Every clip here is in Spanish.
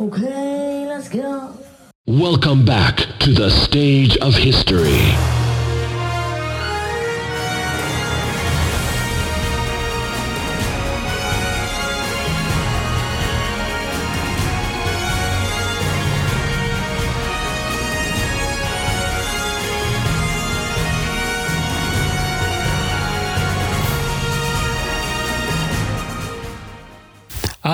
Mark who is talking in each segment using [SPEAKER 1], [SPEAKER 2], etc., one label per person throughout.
[SPEAKER 1] Okay, let's go.
[SPEAKER 2] Welcome back to the stage of history.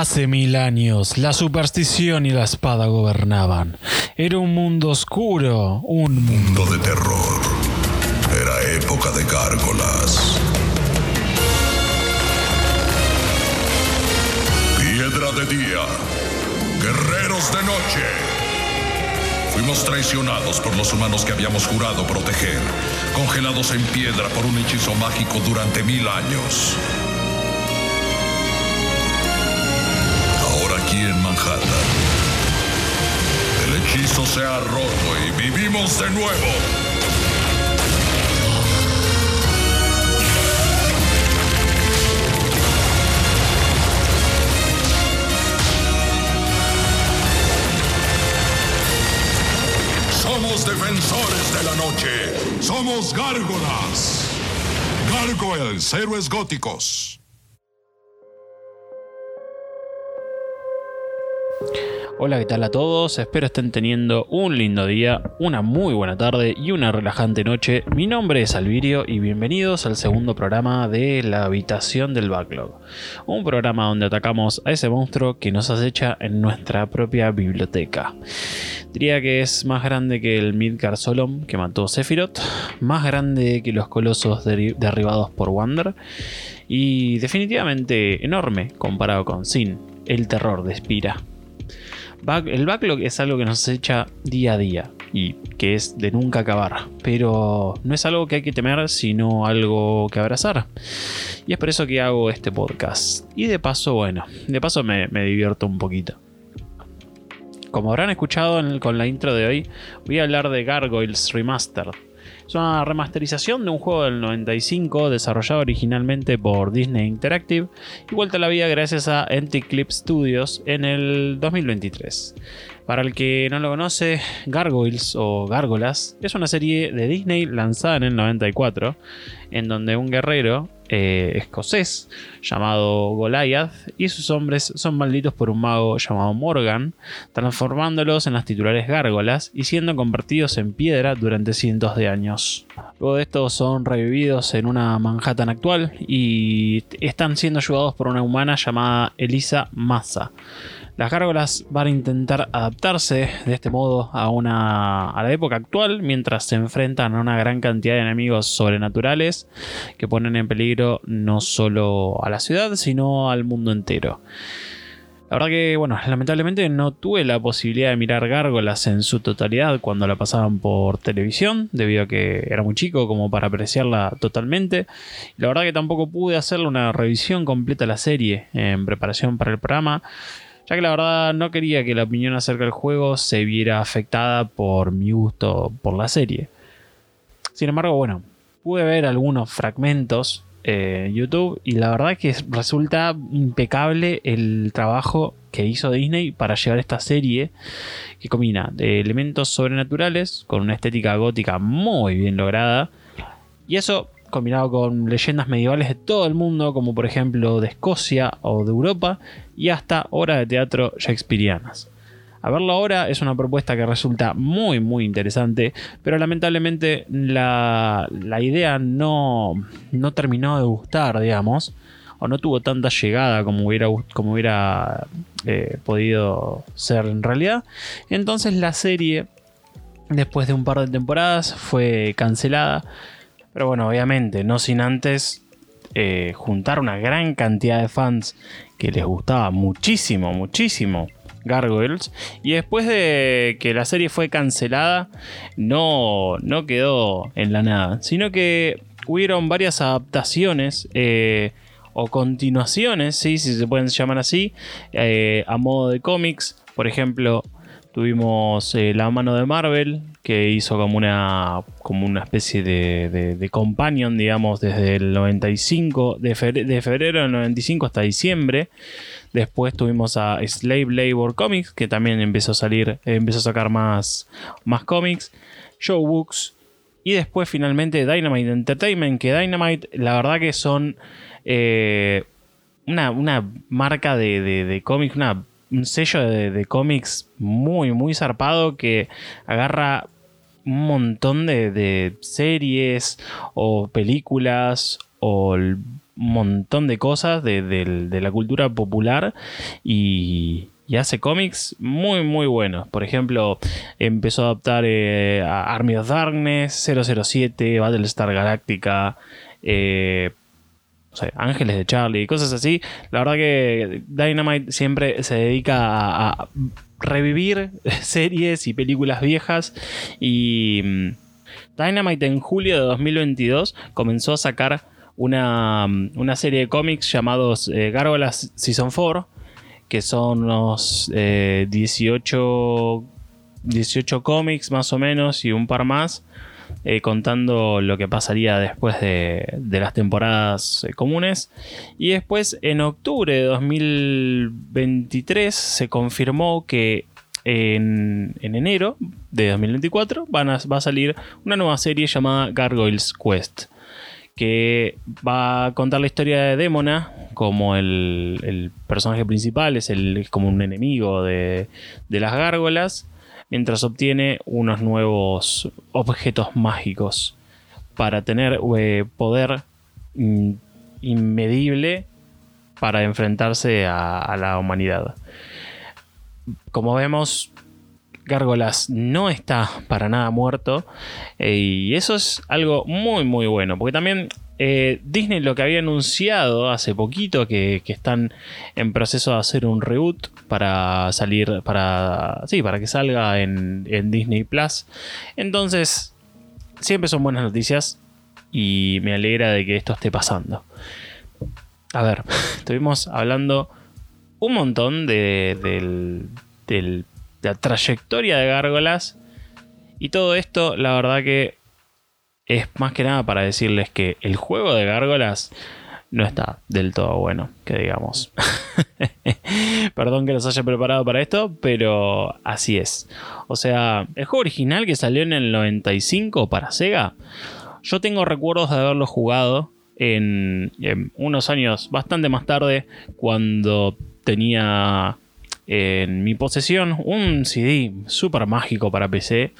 [SPEAKER 3] Hace mil años, la superstición y la espada gobernaban. Era un mundo oscuro, un mundo...
[SPEAKER 4] De terror. Era época de gárgolas. Piedra de día. Guerreros de noche. Fuimos traicionados por los humanos que habíamos jurado proteger, congelados en piedra por un hechizo mágico durante mil años. El hechizo se ha roto y vivimos de nuevo. Somos defensores de la noche. Somos gárgolas. Gargoyles, héroes góticos.
[SPEAKER 3] Hola, ¿qué tal a todos? Espero estén teniendo un lindo día, una muy buena tarde y una relajante noche. Mi nombre es Alvirio y bienvenidos al segundo programa de La Habitación del Backlog. Un programa donde atacamos a ese monstruo que nos acecha en nuestra propia biblioteca. Diría que es más grande que el Midgar Solom que mató Sephiroth, más grande que los colosos derri- derribados por Wander y definitivamente enorme comparado con Sin, el terror de Spira. El backlog es algo que nos echa día a día y que es de nunca acabar, pero no es algo que hay que temer, sino algo que abrazar. Y es por eso que hago este podcast. Y de paso, bueno, de paso me, divierto un poquito. Como habrán escuchado con la intro de hoy, voy a hablar de Gargoyles Remastered. Es una remasterización de un juego del 95 desarrollado originalmente por Disney Interactive y vuelta a la vida gracias a Anticlip Studios en el 2023. Para el que no lo conoce, Gargoyles o Gárgolas es una serie de Disney lanzada en el 94 en donde un guerrero eh, escocés llamado Goliath y sus hombres son malditos por un mago llamado Morgan, transformándolos en las titulares gárgolas y siendo convertidos en piedra durante cientos de años. Luego de esto son revividos en una Manhattan actual y están siendo ayudados por una humana llamada Elisa Massa. Las gárgolas van a intentar adaptarse de este modo a, una, a la época actual mientras se enfrentan a una gran cantidad de enemigos sobrenaturales que ponen en peligro no solo a la ciudad sino al mundo entero. La verdad que, bueno, lamentablemente no tuve la posibilidad de mirar Gárgolas en su totalidad cuando la pasaban por televisión, debido a que era muy chico como para apreciarla totalmente. La verdad que tampoco pude hacerle una revisión completa a la serie en preparación para el programa, ya que la verdad no quería que la opinión acerca del juego se viera afectada por mi gusto por la serie. Sin embargo, bueno, pude ver algunos fragmentos eh, en YouTube y la verdad que resulta impecable el trabajo que hizo Disney para llevar esta serie que combina de elementos sobrenaturales con una estética gótica muy bien lograda y eso combinado con leyendas medievales de todo el mundo como por ejemplo de Escocia o de Europa y hasta obras de teatro shakespearianas. A verlo ahora es una propuesta que resulta muy muy interesante, pero lamentablemente la, la idea no, no terminó de gustar, digamos, o no tuvo tanta llegada como hubiera, como hubiera eh, podido ser en realidad. Entonces la serie, después de un par de temporadas, fue cancelada. Pero bueno, obviamente, no sin antes eh, juntar una gran cantidad de fans que les gustaba muchísimo, muchísimo Gargoyles. Y después de que la serie fue cancelada, no, no quedó en la nada, sino que hubieron varias adaptaciones. eh, o continuaciones, ¿sí? si se pueden llamar así, eh, a modo de cómics. Por ejemplo, tuvimos La mano de Marvel, que hizo como una, como una especie de, de, companion, digamos, desde el 95, de febrero, de febrero del 95 hasta diciembre. Después tuvimos a Slave Labor Comics, que también empezó a salir, eh, empezó a sacar más, más cómics. Show Books. Y después finalmente Dynamite Entertainment, que Dynamite, la verdad que son eh, una, una marca de, de, cómics, una un sello de, cómics muy, muy zarpado que agarra un montón de, de, series o películas o un montón de cosas de, de la cultura popular y, y hace cómics muy muy buenos. Por ejemplo, empezó a adaptar eh, a Army of Darkness, 007, Battlestar Galactica, eh, Ángeles de Charlie, cosas así. La verdad que Dynamite siempre se dedica a, revivir series y películas viejas y mm, Dynamite en julio de 2022 comenzó a sacar una, una serie de cómics llamados eh, Gárgolas Season 4 que son unos eh, 18, 18 cómics más o menos y un par más, eh, contando lo que pasaría después de, las temporadas eh, comunes. Y después, en octubre de 2023, se confirmó que en, en enero de 2024 van a, va a salir una nueva serie llamada Gargoyles Quest que va a contar la historia de Demona como el, personaje principal, es, el, como un enemigo de, de, las gárgolas, mientras obtiene unos nuevos objetos mágicos para tener eh, poder in, inmedible para enfrentarse a, a la humanidad. Como vemos, Gárgolas no está para nada muerto. Eh, y eso es algo muy, muy bueno. Porque también eh, Disney lo que había anunciado hace poquito, que, están en proceso de hacer un reboot para salir, para, sí, para que salga en, Disney Plus. Entonces, siempre son buenas noticias y me alegra de que esto esté pasando. A ver, estuvimos hablando un montón de, del la trayectoria de Gárgolas. Y todo esto, la verdad que es más que nada para decirles que el juego de Gárgolas no está del todo bueno, que digamos. Perdón que los haya preparado para esto, pero así es. O sea, el juego original que salió en el 95 para Sega, yo tengo recuerdos de haberlo jugado en, unos años bastante más tarde, cuando tenía en mi posesión un CD súper mágico para PC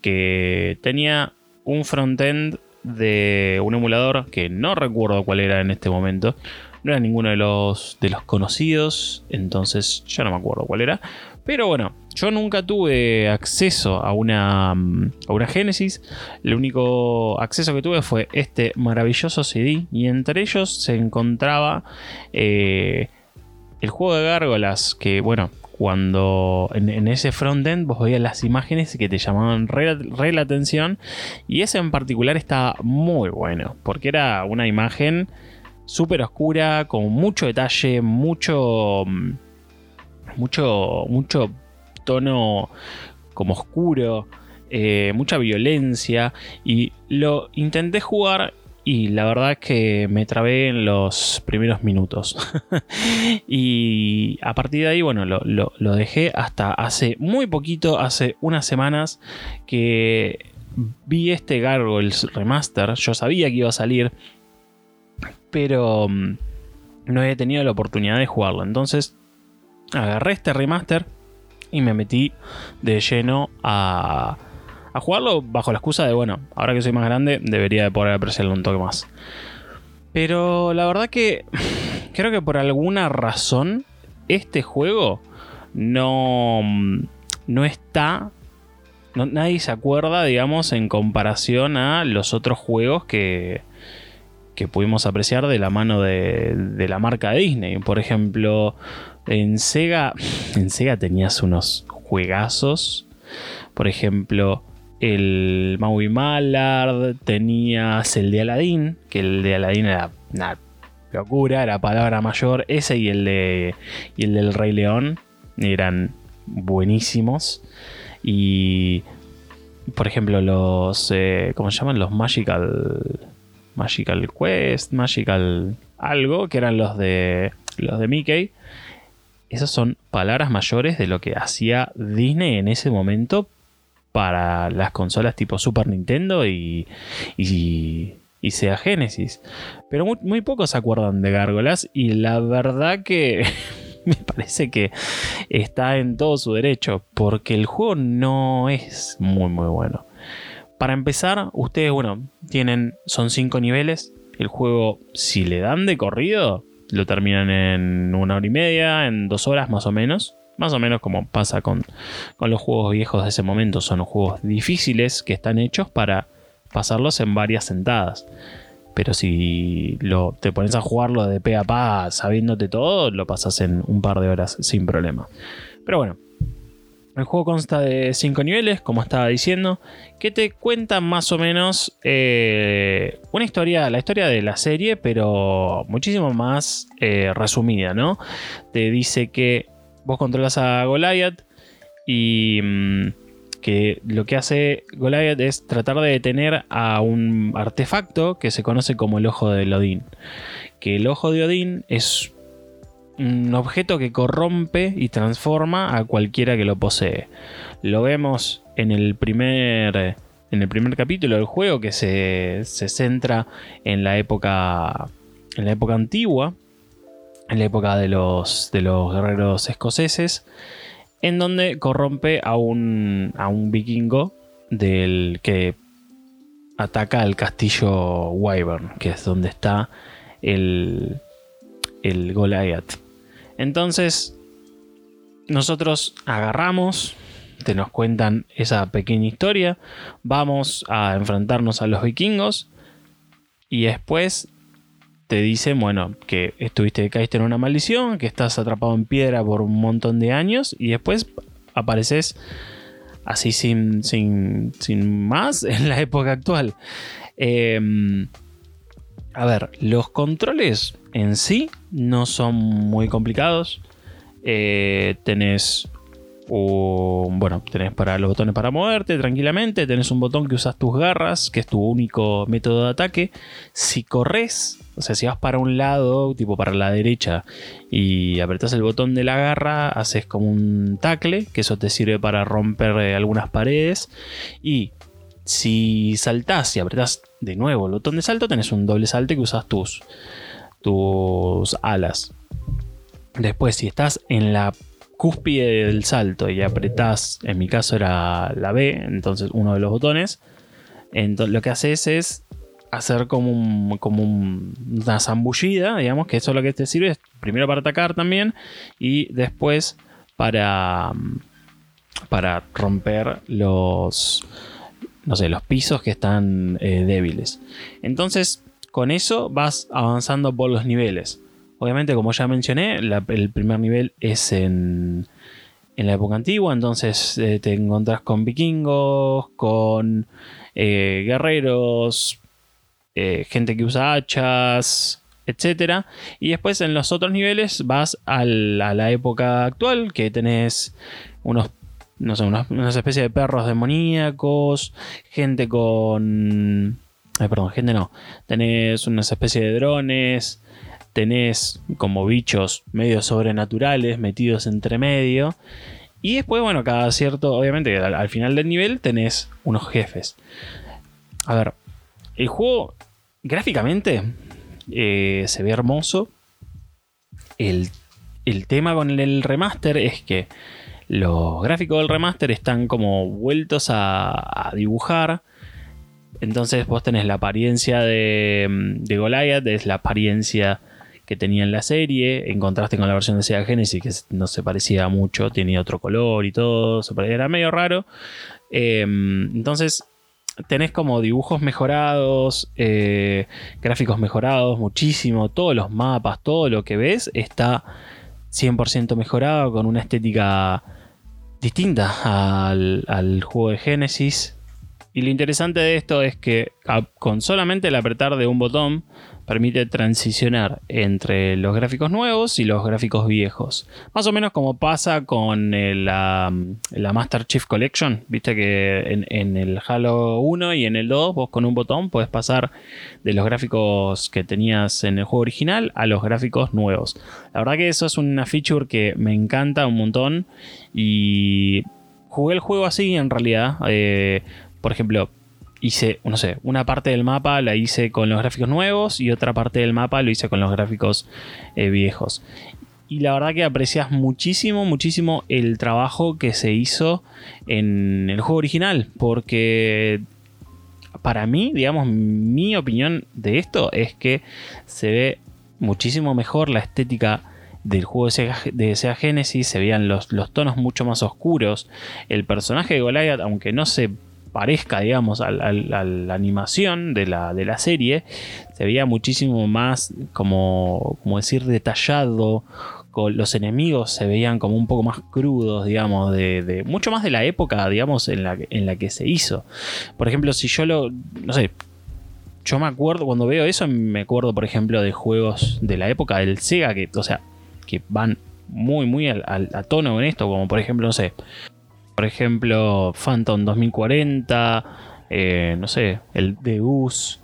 [SPEAKER 3] que tenía un frontend de un emulador que no recuerdo cuál era en este momento. No era ninguno de los, de los conocidos, entonces ya no me acuerdo cuál era. Pero bueno, yo nunca tuve acceso a una, a una Genesis. El único acceso que tuve fue este maravilloso CD. Y entre ellos se encontraba eh, el juego de gárgolas, que bueno, cuando en, en ese frontend vos veías las imágenes que te llamaban re, re, la atención. Y ese en particular estaba muy bueno, porque era una imagen súper oscura, con mucho detalle, mucho, mucho, mucho tono como oscuro. Eh, mucha violencia y lo intenté jugar y la verdad que me trabé en los primeros minutos. y a partir de ahí, bueno, lo, lo, lo, dejé hasta hace muy poquito, hace unas semanas, que vi este Gargoyles Remaster. Yo sabía que iba a salir, pero mm, no he tenido la oportunidad de jugarlo. Entonces, agarré este remaster y me metí de lleno a a jugarlo bajo la excusa de, bueno, ahora que soy más grande, debería de poder apreciarlo un toque más. Pero la verdad que creo que por alguna razón este juego no, no está... Nadie se acuerda, digamos, en comparación a los otros juegos que, que pudimos apreciar de la mano de, de la marca Disney. Por ejemplo, en Sega, en Sega tenías unos juegazos. Por ejemplo, el Maui Mallard, tenías el de Aladdin, que el de Aladdin era una locura, era palabra mayor. Ese y el, de, y el del Rey León eran buenísimos. Y por ejemplo, los. Eh, ¿Cómo se llaman? Los Magical. Magical Quest, Magical. Algo, que eran los de. Los de Mickey. Esas son palabras mayores de lo que hacía Disney en ese momento para las consolas tipo Super Nintendo y, y, y Genesis. Pero muy, muy pocos se acuerdan de Gárgolas y la verdad que me parece que está en todo su derecho, porque el juego no es muy muy bueno. Para empezar, ustedes, bueno, tienen, son cinco niveles. El juego, si le dan de corrido, lo terminan en una hora y media, en dos horas más o menos. Más o menos como pasa con, con los juegos viejos de ese momento. Son juegos difíciles que están hechos para pasarlos en varias sentadas. Pero si lo, te pones a jugarlo de pe a pa sabiéndote todo, lo pasas en un par de horas sin problema. Pero bueno, el juego consta de 5 niveles, como estaba diciendo, que te cuentan más o menos eh, una historia, la historia de la serie, pero muchísimo más eh, resumida, ¿no? Te dice que vos controlas a Goliath y... Mm, que lo que hace Goliath es tratar de detener a un artefacto que se conoce como el ojo de Odín. Que el ojo de Odín es un objeto que corrompe y transforma a cualquiera que lo posee. Lo vemos en el primer, en el primer capítulo del juego que se, se centra en la época, en la época antigua, en la época de los, de los guerreros escoceses en donde corrompe a un, a un vikingo del que ataca al castillo Wyvern, que es donde está el, el Goliath. Entonces, nosotros agarramos, te nos cuentan esa pequeña historia, vamos a enfrentarnos a los vikingos y después te dicen, bueno, que estuviste, caíste en una maldición, que estás atrapado en piedra por un montón de años y después apareces así sin, sin, sin más en la época actual. Em, a ver, los controles en sí no son muy complicados. Eh, tenés bueno, tenés para los botones para moverte tranquilamente, tenés un botón que usas tus garras, que es tu único método de ataque. Si corres, o sea, si vas para un lado, tipo para la derecha, y apretas el botón de la garra, haces como un tacle, que eso te sirve para romper eh, algunas paredes. Y si saltás y apretás de nuevo el botón de salto, tenés un doble salte que usas tus, tus alas. Después, si estás en la cúspide del salto y apretás, en mi caso era la B, entonces uno de los botones, entonces, lo que haces es hacer como, una zambullida, digamos, que eso es lo que te sirve, primero para atacar también y después para, para romper los, no sé, los pisos que están eh, débiles. Entonces, con eso vas avanzando por los niveles. Obviamente, como ya mencioné, el primer nivel es en, en la época antigua, entonces eh, te encontrás con vikingos, con eh, guerreros, eh, gente que usa hachas, etc. Y después en los otros niveles vas a la, época actual, que tenés unos no sé, unas, especies de perros demoníacos, gente con... Ay, perdón, gente no. Tenés unas especies de drones, tenés como bichos medio sobrenaturales metidos entre medio. Y después, bueno, cada cierto, obviamente, al, final del nivel tenés unos jefes. A ver, el juego gráficamente eh, se ve hermoso. El, tema con el, remaster es que los gráficos del remaster están como vueltos a, dibujar. Entonces vos tenés la apariencia de, de Goliath, es la apariencia que tenía en la serie, en contraste con la versión de Sega Genesis, que no se parecía mucho, tenía otro color y todo, era medio raro. Em, entonces, tenés como dibujos mejorados, eh, gráficos mejorados, muchísimo, todos los mapas, todo lo que ves está 100% mejorado con una estética distinta al, al juego de Genesis. Y lo interesante de esto es que con solamente el apretar de un botón permite transicionar entre los gráficos nuevos y los gráficos viejos. Más o menos como pasa con el, la, la Master Chief Collection. Viste que en, el Halo 1 y en el 2 vos con un botón puedes pasar de los gráficos que tenías en el juego original a los gráficos nuevos. La verdad que eso es una feature que me encanta un montón y jugué el juego así en realidad. Eh, por ejemplo, hice, no sé, una parte del mapa la hice con los gráficos nuevos y otra parte del mapa lo hice con los gráficos eh, viejos. Y la verdad que aprecias muchísimo, muchísimo el trabajo que se hizo en el juego original. Porque para mí, digamos, mi opinión de esto es que se ve muchísimo mejor la estética del juego de Sega, de Genesis. Se veían los, los tonos mucho más oscuros. El personaje de Goliath, aunque no se parezca, digamos, a, la animación de la, de la serie, se veía muchísimo más, como, como decir, detallado. Con los enemigos se veían como un poco más crudos, digamos, de, mucho más de la época, digamos, en la, en la que se hizo. Por ejemplo, si yo lo, no sé, yo me acuerdo, cuando veo eso, me acuerdo, por ejemplo, de juegos de la época del Sega, que, o sea, que van muy, muy al- a tono con esto, como por ejemplo, no sé, por ejemplo, Phantom 2040, eh, no sé, el Deus,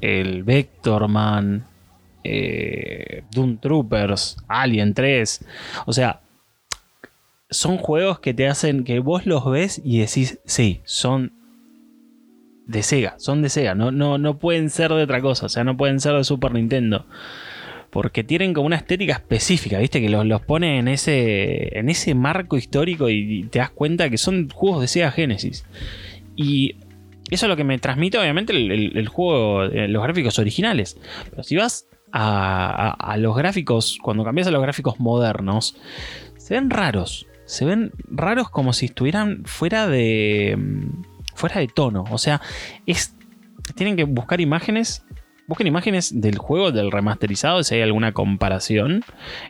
[SPEAKER 3] el Vectorman, eh, Doom Troopers, Alien 3, o sea, son juegos que te hacen que vos los ves y decís, sí, son de Sega, son de Sega, no, no, no pueden ser de otra cosa, o sea, no pueden ser de Super Nintendo. Porque tienen como una estética específica, ¿viste? Que los, los pone en ese, en ese marco histórico y, te das cuenta que son juegos de Sega Genesis. Y eso es lo que me transmite, obviamente, el, juego, eh, los gráficos originales. Pero si vas a, a- a los gráficos, cuando cambias a los gráficos modernos, se ven raros. Se ven raros como si estuvieran fuera de. mm, fuera de tono. O sea, es. Tienen que buscar imágenes. Busquen imágenes del juego, del remasterizado, si hay alguna comparación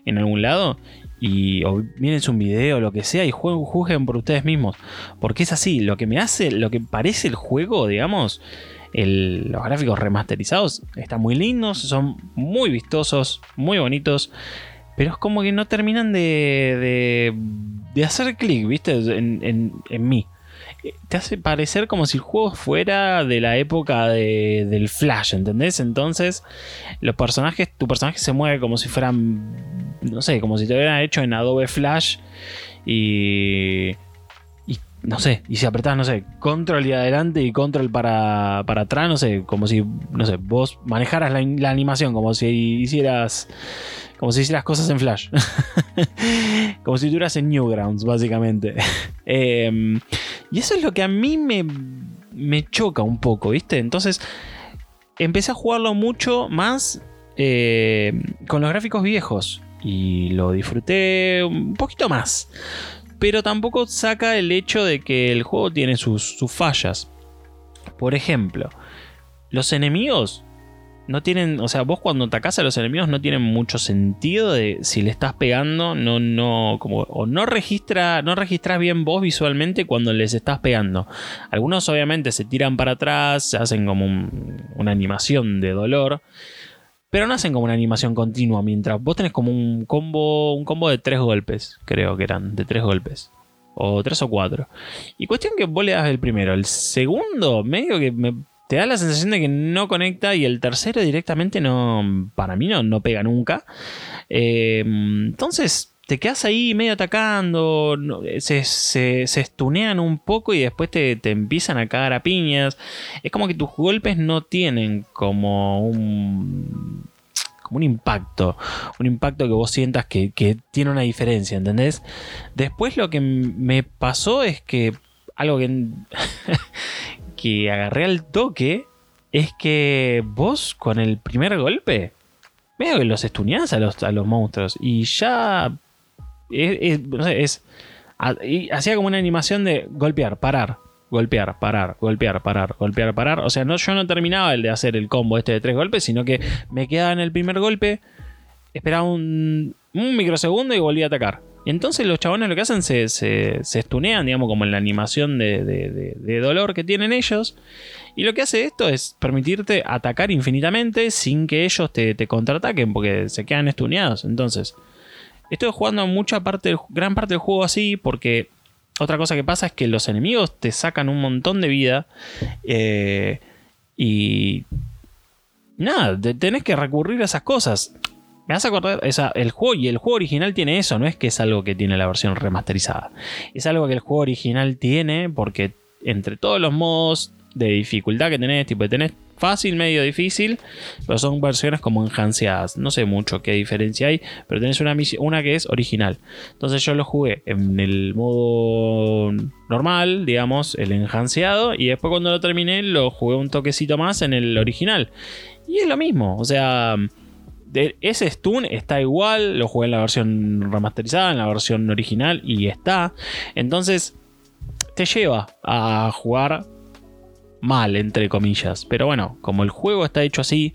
[SPEAKER 3] en algún lado. Y o mírense un video lo que sea y juzguen por ustedes mismos. Porque es así, lo que me hace, lo que parece el juego, digamos, los gráficos remasterizados están muy lindos, son muy vistosos, muy bonitos. Pero es como que no terminan de, de, de hacer clic, ¿viste? En mí. Eh, Te hace parecer como si el juego fuera de la época de- del Flash, ¿entendés? Entonces, los personajes, tu personaje se mueve como si fueran, no sé, como si te hubieran hecho en Adobe Flash y... y no sé, y si apretás, no sé, control y adelante y control para, para atrás, no sé, como si, no sé, vos manejaras la, animación, como si hicieras como si hicieras cosas en Flash. como si estuvieras en Newgrounds, básicamente. Em, y eso es lo que a mí me, me choca un poco, ¿viste? Entonces, empecé a jugarlo mucho más eh, con los gráficos viejos. Y lo disfruté un poquito más. Pero tampoco saca el hecho de que el juego tiene sus, sus fallas. Por ejemplo, los enemigos no tienen, o sea, vos cuando atacás a los enemigos no tienen mucho sentido de si le estás pegando, no, no, como, o no registra, no registras bien vos visualmente cuando les estás pegando. Algunos obviamente se tiran para atrás, se hacen como un- una animación de dolor, pero no hacen como una animación continua mientras vos tenés como un combo, un combo de tres golpes, creo que eran, de tres golpes. O tres o cuatro. Y cuestión que vos le das el primero. El segundo, medio que me- te da la sensación de que no conecta. Y el tercero directamente no. Para mí no, no pega nunca. Eh, entonces. Te quedas ahí medio atacando. se, se, se estunean un poco y después te, te empiezan a cagar a piñas. Es como que tus golpes no tienen como un. como un impacto. Un impacto que vos sientas que, que tiene una diferencia, ¿entendés? Después lo que me pasó es que algo que, que agarré al toque es que vos con el primer golpe, medio que los estuneás a los, a los monstruos y ya es, no sé, es- hacía como una animación de golpear, parar, golpear, parar, golpear, parar, golpear, parar. O sea, no, yo no terminaba el de hacer el combo este de tres golpes, sino que me quedaba en el primer golpe, esperaba un, un microsegundo y volvía a atacar. Entonces los chabones lo que hacen se, se, se estunean, digamos, como en la animación de, de- dolor que tienen ellos. Y lo que hace esto es permitirte atacar infinitamente sin que ellos te, te contraataquen, porque se quedan estuneados. Entonces, estoy jugando mucha parte, gran parte del juego así, porque otra cosa que pasa es que los enemigos te sacan un montón de vida. eh, y nada, te- tenés que recurrir a esas cosas. Me a acordar, el juego y el juego original tiene eso, no es que es algo que tiene la versión remasterizada. Es algo que el juego original tiene porque entre todos los modos de dificultad que tenés, tipo tenés fácil, medio difícil, pero son versiones como enhanceadas. No sé mucho qué diferencia hay, pero tenés una, una que es original. Entonces yo lo jugué en el modo normal, digamos, el enhanceado, y después cuando lo terminé lo jugué un toquecito más en el original. Y es lo mismo, o sea, ese stun está igual, lo jugué en la versión remasterizada, en la versión original y está. Entonces te lleva a jugar mal, entre comillas. Pero bueno, como el juego está hecho así,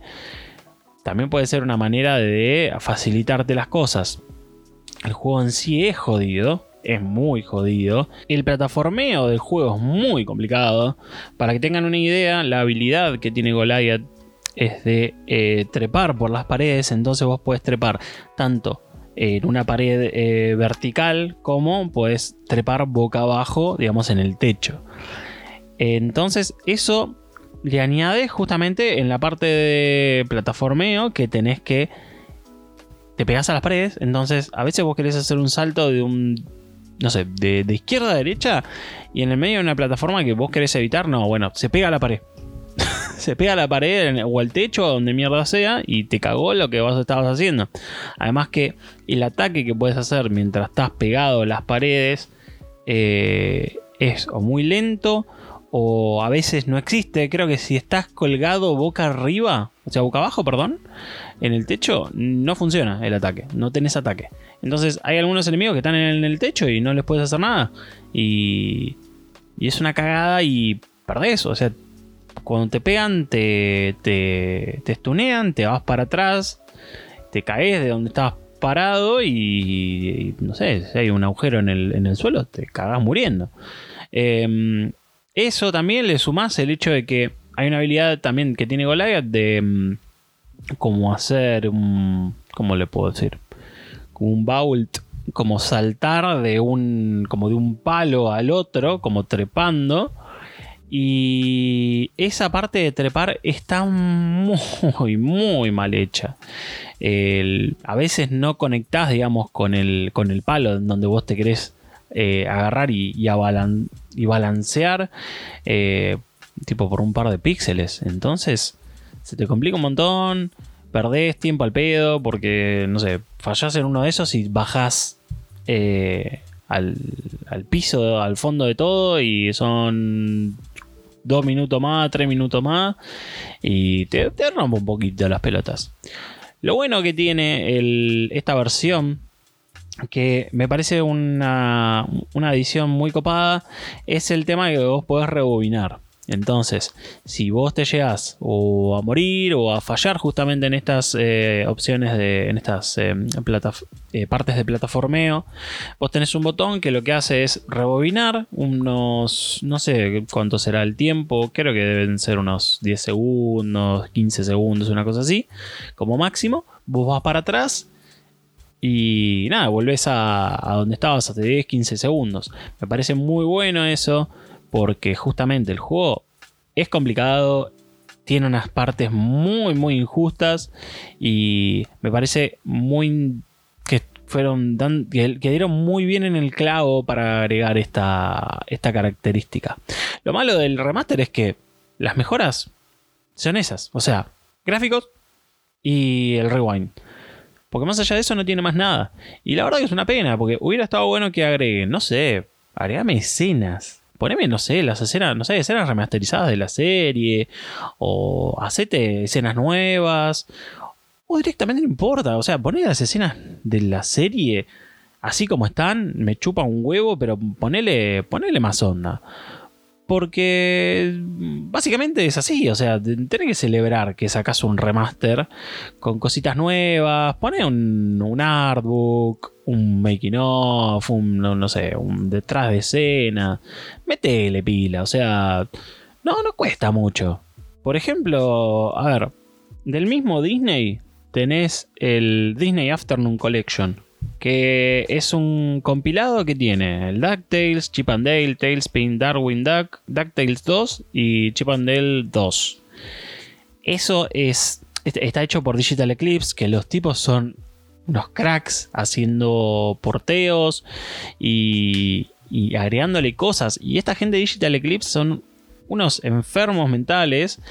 [SPEAKER 3] también puede ser una manera de facilitarte las cosas. El juego en sí es jodido. Es muy jodido. El plataformeo del juego es muy complicado. Para que tengan una idea, la habilidad que tiene Goliath es de eh, trepar por las paredes. Entonces vos puedes trepar tanto en una pared eh, vertical como puedes trepar boca abajo, digamos, en el techo. Entonces eso le añade justamente en la parte de plataformeo que tenés que... Te pegas a las paredes, entonces a veces vos querés hacer un salto de un... No sé, de, de izquierda a derecha y en el medio de una plataforma que vos querés evitar, no, bueno, se pega a la pared. Se pega a la pared o al techo, donde mierda sea, y te cagó lo que vos estabas haciendo. Además que el ataque que puedes hacer mientras estás pegado a las paredes eh, es o muy lento o a veces no existe. Creo que si estás colgado boca arriba, o sea, boca abajo, perdón, en el techo, no funciona el ataque, no tenés ataque. Entonces hay algunos enemigos que están en el techo y no les puedes hacer nada. Y, y es una cagada y perdés, o sea, cuando te pegan, te, te, te stunean, te vas para atrás, te caes de donde estabas parado y, no sé, si hay un agujero en el, en el suelo, te cagas muriendo. Eh, eso también le sumás el hecho de que hay una habilidad también que tiene Goliath de mm, como hacer un. ¿Cómo le puedo decir? Un vault, como saltar de un. como de un palo al otro, como trepando. Y esa parte de trepar está muy, muy mal hecha. El- a veces no conectás, digamos, con el, con el palo en donde vos te querés eh, agarrar y, y, balancear, eh, tipo por un par de píxeles. Entonces, se te complica un montón, perdés tiempo al pedo, porque, no sé, fallás en uno de esos y bajás eh, al, al piso, al fondo de todo, y son dos minutos más, tres minutos más, y te, te rompe un poquito las pelotas. Lo bueno que tiene esta versión, que me parece una, una adición muy copada, es el tema de que vos podés rebobinar. Entonces, si vos te llegas o a morir o a fallar justamente en estas eh, opciones de. en estas eh, eh, partes de plataformeo, vos tenés un botón que lo que hace es rebobinar unos. no sé cuánto será el tiempo, creo que deben ser unos 10 segundos, 15 segundos, una cosa así, como máximo. Vos vas para atrás y nada, volvés a, a donde estabas hace 10, 15 segundos. Me parece muy bueno eso, porque justamente el juego es complicado, tiene unas partes muy, muy injustas y me parece muy que fueron dan- que, dieron muy bien en el clavo para agregar esta, esta característica. Lo malo del remaster es que las mejoras son esas, o sea, gráficos y el rewind. Porque más allá de eso no tiene más nada. Y la verdad que es una pena, porque hubiera estado bueno que agreguen, no sé, agregame escenas. Poneme, no sé, las escenas, no sé, escenas remasterizadas de la serie. O hacete escenas nuevas. O directamente no importa. O sea, poné las escenas de la serie así como están. Me chupa un huevo, pero ponele, ponele más onda. Porque básicamente es así, o sea, tenés que celebrar que sacas un remaster con cositas nuevas, pone un, un artbook, un making of, un, no, no sé, un detrás de escena, metele pila, o sea, no, no cuesta mucho. Por ejemplo, a ver, del mismo Disney tenés el Disney Afternoon Collection, que es un compilado que tiene el DuckTales, Chip and Dale, Tailspin, Darwin Duck, DuckTales 2 y Chip and Dale 2. Eso es está hecho por Digital Eclipse, que los tipos son unos cracks haciendo porteos y, y agregándole cosas. Y esta gente de Digital Eclipse son unos enfermos mentales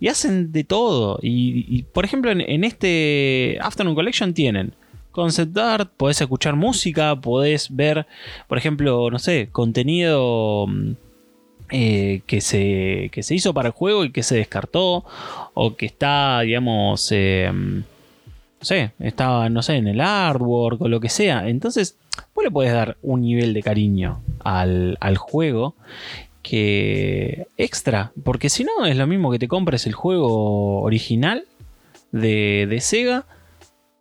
[SPEAKER 3] y hacen de todo. Y, por ejemplo, en, este Afternoon Collection tienen concept art, podés escuchar música, podés ver, por ejemplo, no sé, contenido mm, eh, que, se, que se hizo para el juego y que se descartó, o que está, digamos, eh, no sé, estaba, no sé, en el artwork o lo que sea. Entonces, vos le podés dar un nivel de cariño al, al juego que extra, porque si no es lo mismo que te compres el juego original de, de Sega,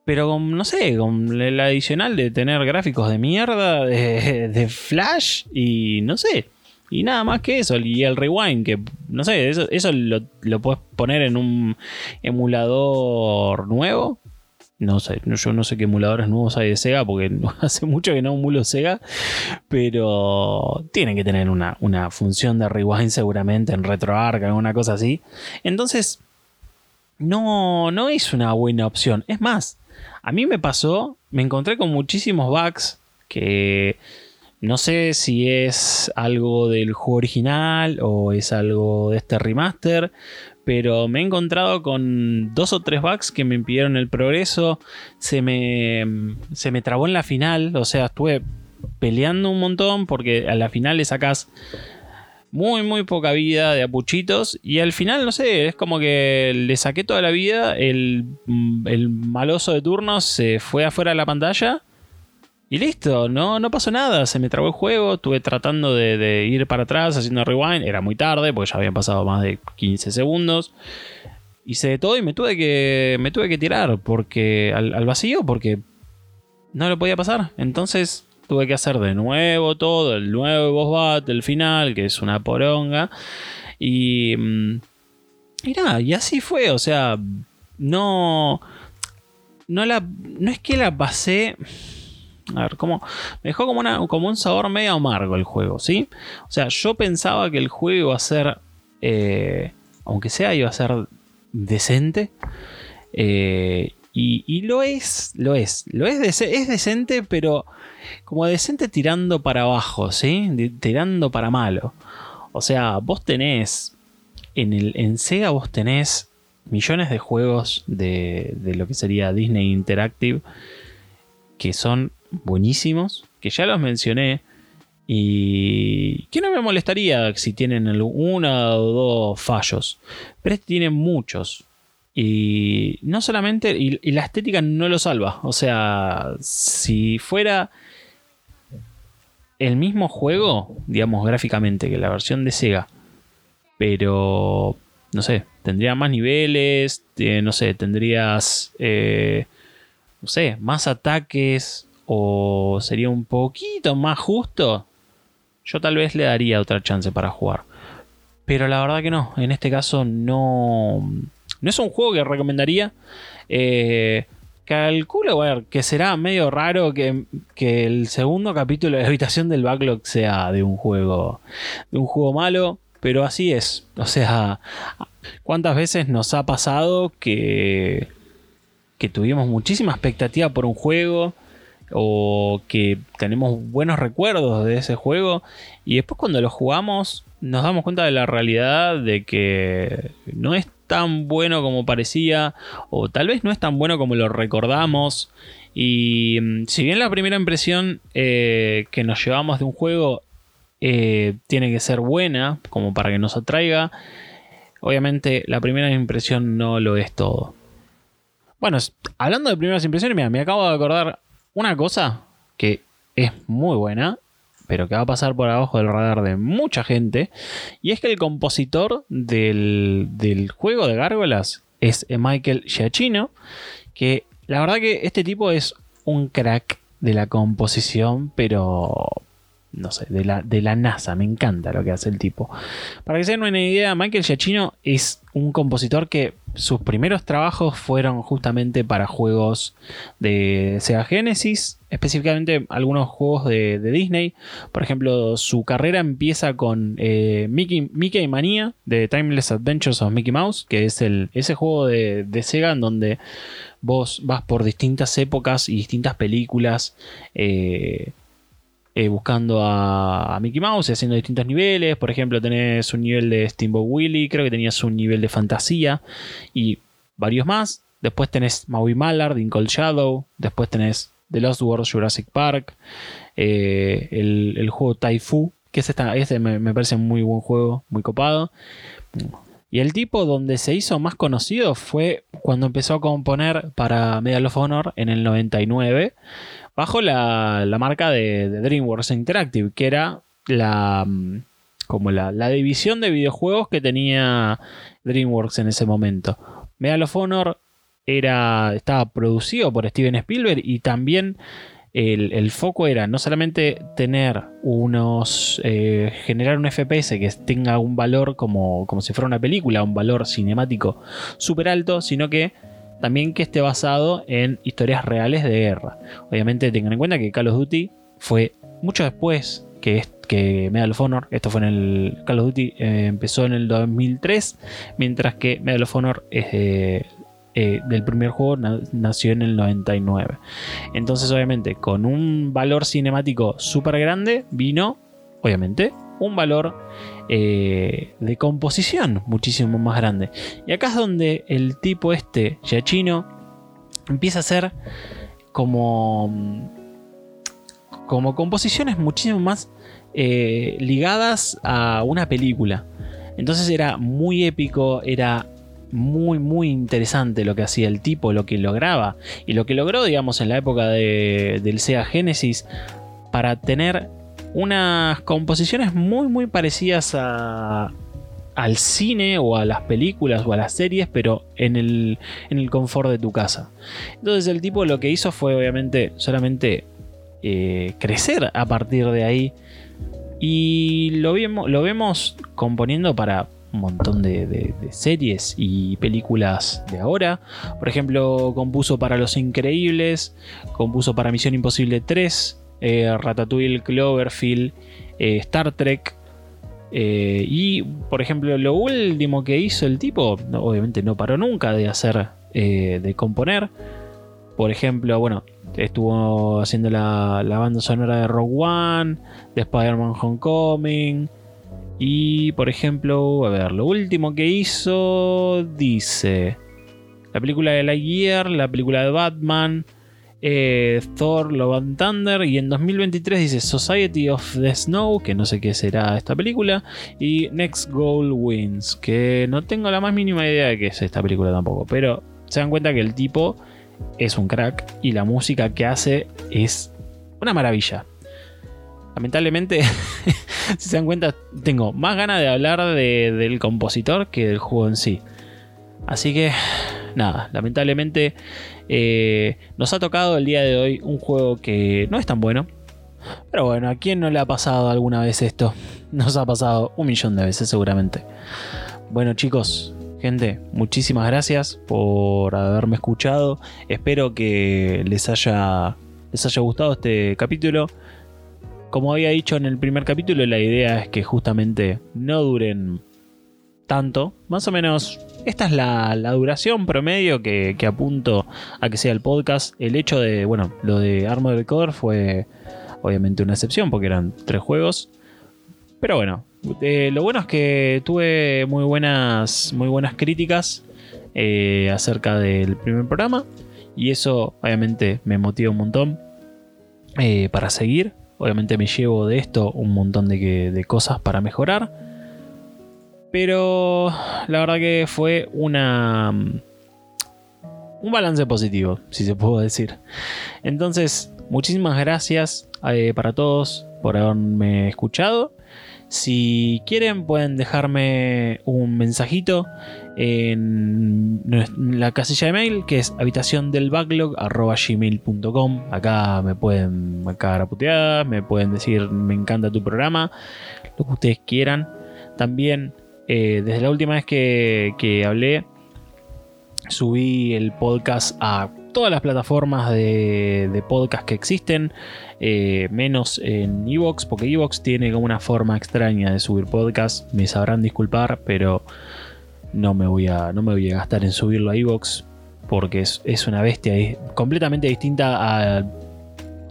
[SPEAKER 3] pero con, no sé, con el adicional de tener gráficos de mierda, de, Flash y no sé. Y nada más que eso. Y el rewind, que no sé, eso, lo, lo puedes poner en un emulador nuevo no sé, yo no sé qué emuladores nuevos hay de Sega porque hace mucho que no emulo Sega, pero tienen que tener una, función de rewind seguramente en RetroArch, alguna cosa así. Entonces, no, no es una buena opción. Es más, a mí me pasó, me encontré con muchísimos bugs que no sé si es algo del juego original o es algo de este remaster, pero me he encontrado con dos o tres bugs que me impidieron el progreso. Se me, se me trabó en la final, o sea, estuve peleando un montón porque a la final le sacas muy, muy poca vida de apuchitos. Y al final, no sé, es como que le saqué toda la vida. El, el maloso de turno se fue afuera de la pantalla. Y listo, no, no pasó nada, se me trabó el juego, estuve tratando de, ir para atrás haciendo rewind, era muy tarde porque ya habían pasado más de 15 segundos. Hice de todo y me tuve que, me tuve que tirar porque, al, vacío porque no lo podía pasar. Entonces tuve que hacer de nuevo todo, el nuevo boss battle, el final, que es una poronga. Y, mm, y y así fue, o sea, no... No, la, no es que la pasé a ver, ¿cómo? Me dejó como, como un sabor medio amargo el juego, ¿sí? O sea, yo pensaba que el juego iba a ser, eh, aunque sea, iba a ser decente. Eh, y, lo es, lo es. Lo es, es decente, pero como decente tirando para abajo, ¿sí? Tirando para malo. O sea, vos tenés. En, el, en Sega vos tenés millones de juegos de, de lo que sería Disney Interactive que son buenísimos, que ya los mencioné. Y que no me molestaría si tienen uno o dos fallos. Pero este tiene muchos. Y no solamente. Y, la estética no lo salva. O sea, si fuera el mismo juego, digamos gráficamente, que la versión de Sega. Pero. No sé, tendría más niveles. No sé, tendrías. Eh, no sé, más ataques o sería un poquito más justo, yo tal vez le daría otra chance para jugar. Pero la verdad que no, en este caso no, no es un juego que recomendaría. Eh, calculo que será medio raro que, que, el segundo capítulo de habitación del backlog sea de un juego de un juego malo, pero así es. O sea, ¿cuántas veces nos ha pasado que que tuvimos muchísima expectativa por un juego o que tenemos buenos recuerdos de ese juego y después cuando lo jugamos nos damos cuenta de la realidad de que no es tan bueno como parecía o tal vez no es tan bueno como lo recordamos. Y mm, si bien la primera impresión eh, que nos llevamos de un juego eh, tiene que ser buena como para que nos atraiga obviamente la primera impresión no lo es todo. Bueno hablando de primeras impresiones mira, me acabo de acordar una cosa que es muy buena, pero que va a pasar por abajo del radar de mucha gente. Y es que el compositor del, del juego de Gárgolas es Michael Giacchino, que la verdad que este tipo es un crack de la composición, pero no sé, de la, de la NASA. Me encanta lo que hace el tipo. Para que se den una idea, Michael Giacchino es un compositor que sus primeros trabajos fueron justamente para juegos de Sega Genesis, específicamente algunos juegos de, Disney. Por ejemplo, su carrera empieza con eh, Mickey, Mickey Mania de Timeless Adventures of Mickey Mouse, que es el, ese juego de, Sega en donde vos vas por distintas épocas y distintas películas. Eh, eh, buscando a, Mickey Mouse y haciendo distintos niveles. Por ejemplo, tenés un nivel de Steamboat Willie, creo que tenías un nivel de fantasía y varios más. Después tenés Maui Mallard, In Cold Shadow. Después tenés The Lost World Jurassic Park. Eh, el, juego Taifu, que es este me, parece un muy buen juego, muy copado. Y el tipo donde se hizo más conocido fue cuando empezó a componer para Medal of Honor en el 99 bajo la, marca de, DreamWorks Interactive, que era la mm, como la, división de videojuegos que tenía DreamWorks en ese momento. Medal of Honor estaba producido por Steven Spielberg y también el, foco era no solamente tener unos. Eh, generar un FPS que tenga un valor como, como si fuera una película, un valor cinemático súper alto, sino que también que esté basado en historias reales de guerra. Obviamente tengan en cuenta que Call of Duty fue mucho después que, Medal of Honor. Esto fue en el Call of Duty, eh, empezó en el 2003, mientras que Medal of Honor eh, del primer juego nació en el 99. Entonces, obviamente, con un valor cinemático súper grande, vino, obviamente, un valor eh, de composición muchísimo más grande. Y acá es donde el tipo este, Yachino, empieza a hacer como, como composiciones muchísimo más eh, ligadas a una película. Entonces era muy épico, era muy muy interesante lo que hacía el tipo, lo que lograba y lo que logró digamos en la época del Sega Genesis para tener unas composiciones muy muy parecidas a, al cine o a las películas o a las series, pero en el, en el confort de tu casa. Entonces el tipo lo que hizo fue obviamente solamente eh, crecer a partir de ahí. Y lo, lo vemos componiendo para un montón de, series y películas de ahora. Por ejemplo, compuso para Los Increíbles, compuso para Misión Imposible 3, eh, Ratatouille, Cloverfield, eh, Star Trek. Eh, y, por ejemplo, lo último que hizo el tipo, obviamente no paró nunca de hacer, de componer. Por ejemplo, bueno, estuvo haciendo la, la banda sonora de Rogue One, de Spider-Man Homecoming. Y, por ejemplo, a ver, lo último que hizo dice la película de Lightyear, la película de Batman, eh, Thor Love and Thunder y en 2023 dice Society of the Snow, que no sé qué será esta película, y Next Goal Wins, que no tengo la más mínima idea de qué es esta película tampoco, pero se dan cuenta que el tipo es un crack y la música que hace es una maravilla. Lamentablemente, si se dan cuenta, tengo más ganas de hablar del compositor que del juego en sí. Así que, nada, lamentablemente eh, nos ha tocado el día de hoy un juego que no es tan bueno. Pero bueno, ¿a quién no le ha pasado alguna vez esto? Nos ha pasado un millón de veces seguramente. Bueno chicos, gente, muchísimas gracias por haberme escuchado. Espero que les haya, les haya gustado este capítulo. Como había dicho en el primer capítulo, la idea es que justamente no duren tanto. Más o menos esta es la, duración promedio que, apunto a que sea el podcast. El hecho de, bueno, lo de Armored Core fue obviamente una excepción porque eran tres juegos. Pero bueno, eh, lo bueno es que tuve muy buenas, muy buenas críticas eh, acerca del primer programa. Y eso obviamente me motiva un montón eh, para seguir. Obviamente me llevo de esto un montón de, de cosas para mejorar. Pero la verdad que fue una. Mm, un balance positivo, si se puede decir. Entonces, muchísimas gracias eh, para todos. por haberme escuchado. Si quieren pueden dejarme un mensajito en la casilla de mail que es habitación del backlog gmail.com. Acá me pueden cagar a puteadas, me pueden decir me encanta tu programa, lo que ustedes quieran. También eh, desde la última vez que, que hablé subí el podcast a todas las plataformas de, podcast que existen, eh, menos en Evox, porque Evox tiene como una forma extraña de subir podcast. Me sabrán disculpar, pero no me voy a, no me voy a gastar en subirlo a Evox porque es, es una bestia completamente distinta a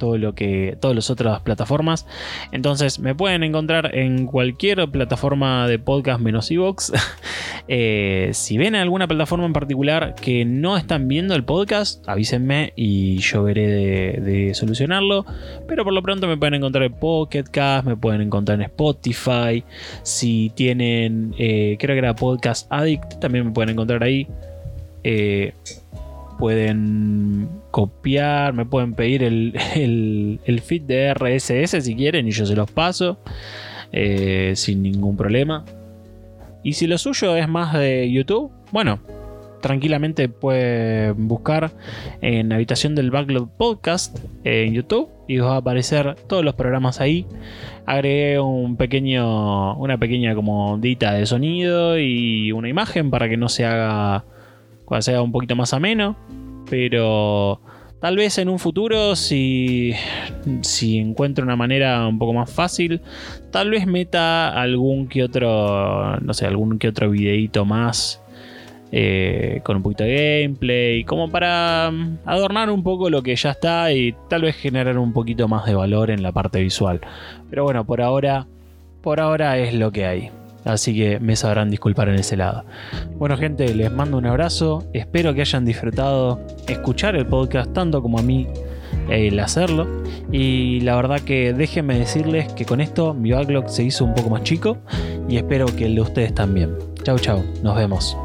[SPEAKER 3] todo lo que todas las otras plataformas. Entonces me pueden encontrar en cualquier plataforma de podcast menos Evox. Eh, si ven alguna plataforma en particular que no están viendo el podcast, avísenme y yo veré de, solucionarlo. Pero por lo pronto me pueden encontrar en Pocket Cast, me pueden encontrar en Spotify. Si tienen, eh, creo que era Podcast Addict, también me pueden encontrar ahí. Eh, pueden copiar, me pueden pedir el, el, feed de RSS si quieren y yo se los paso eh, sin ningún problema. Y si lo suyo es más de YouTube, bueno, tranquilamente pueden buscar en Habitación del Backlog Podcast en YouTube y os va a aparecer todos los programas ahí. Agregué un pequeño, una pequeña como dita de sonido y una imagen para que no se haga cuando sea un poquito más ameno. Pero tal vez en un futuro, si, si encuentro una manera un poco más fácil, tal vez meta algún que otro, no sé, algún que otro videito más. Eh, con un poquito de gameplay, como para mm, adornar un poco lo que ya está y tal vez generar un poquito más de valor en la parte visual. Pero bueno, por ahora, por ahora es lo que hay. Así que me sabrán disculpar en ese lado. Bueno gente, les mando un abrazo. Espero que hayan disfrutado escuchar el podcast tanto como a mí el hacerlo. Y la verdad que déjenme decirles que con esto mi backlog se hizo un poco más chico y espero que el de ustedes también. Chau chau, nos vemos.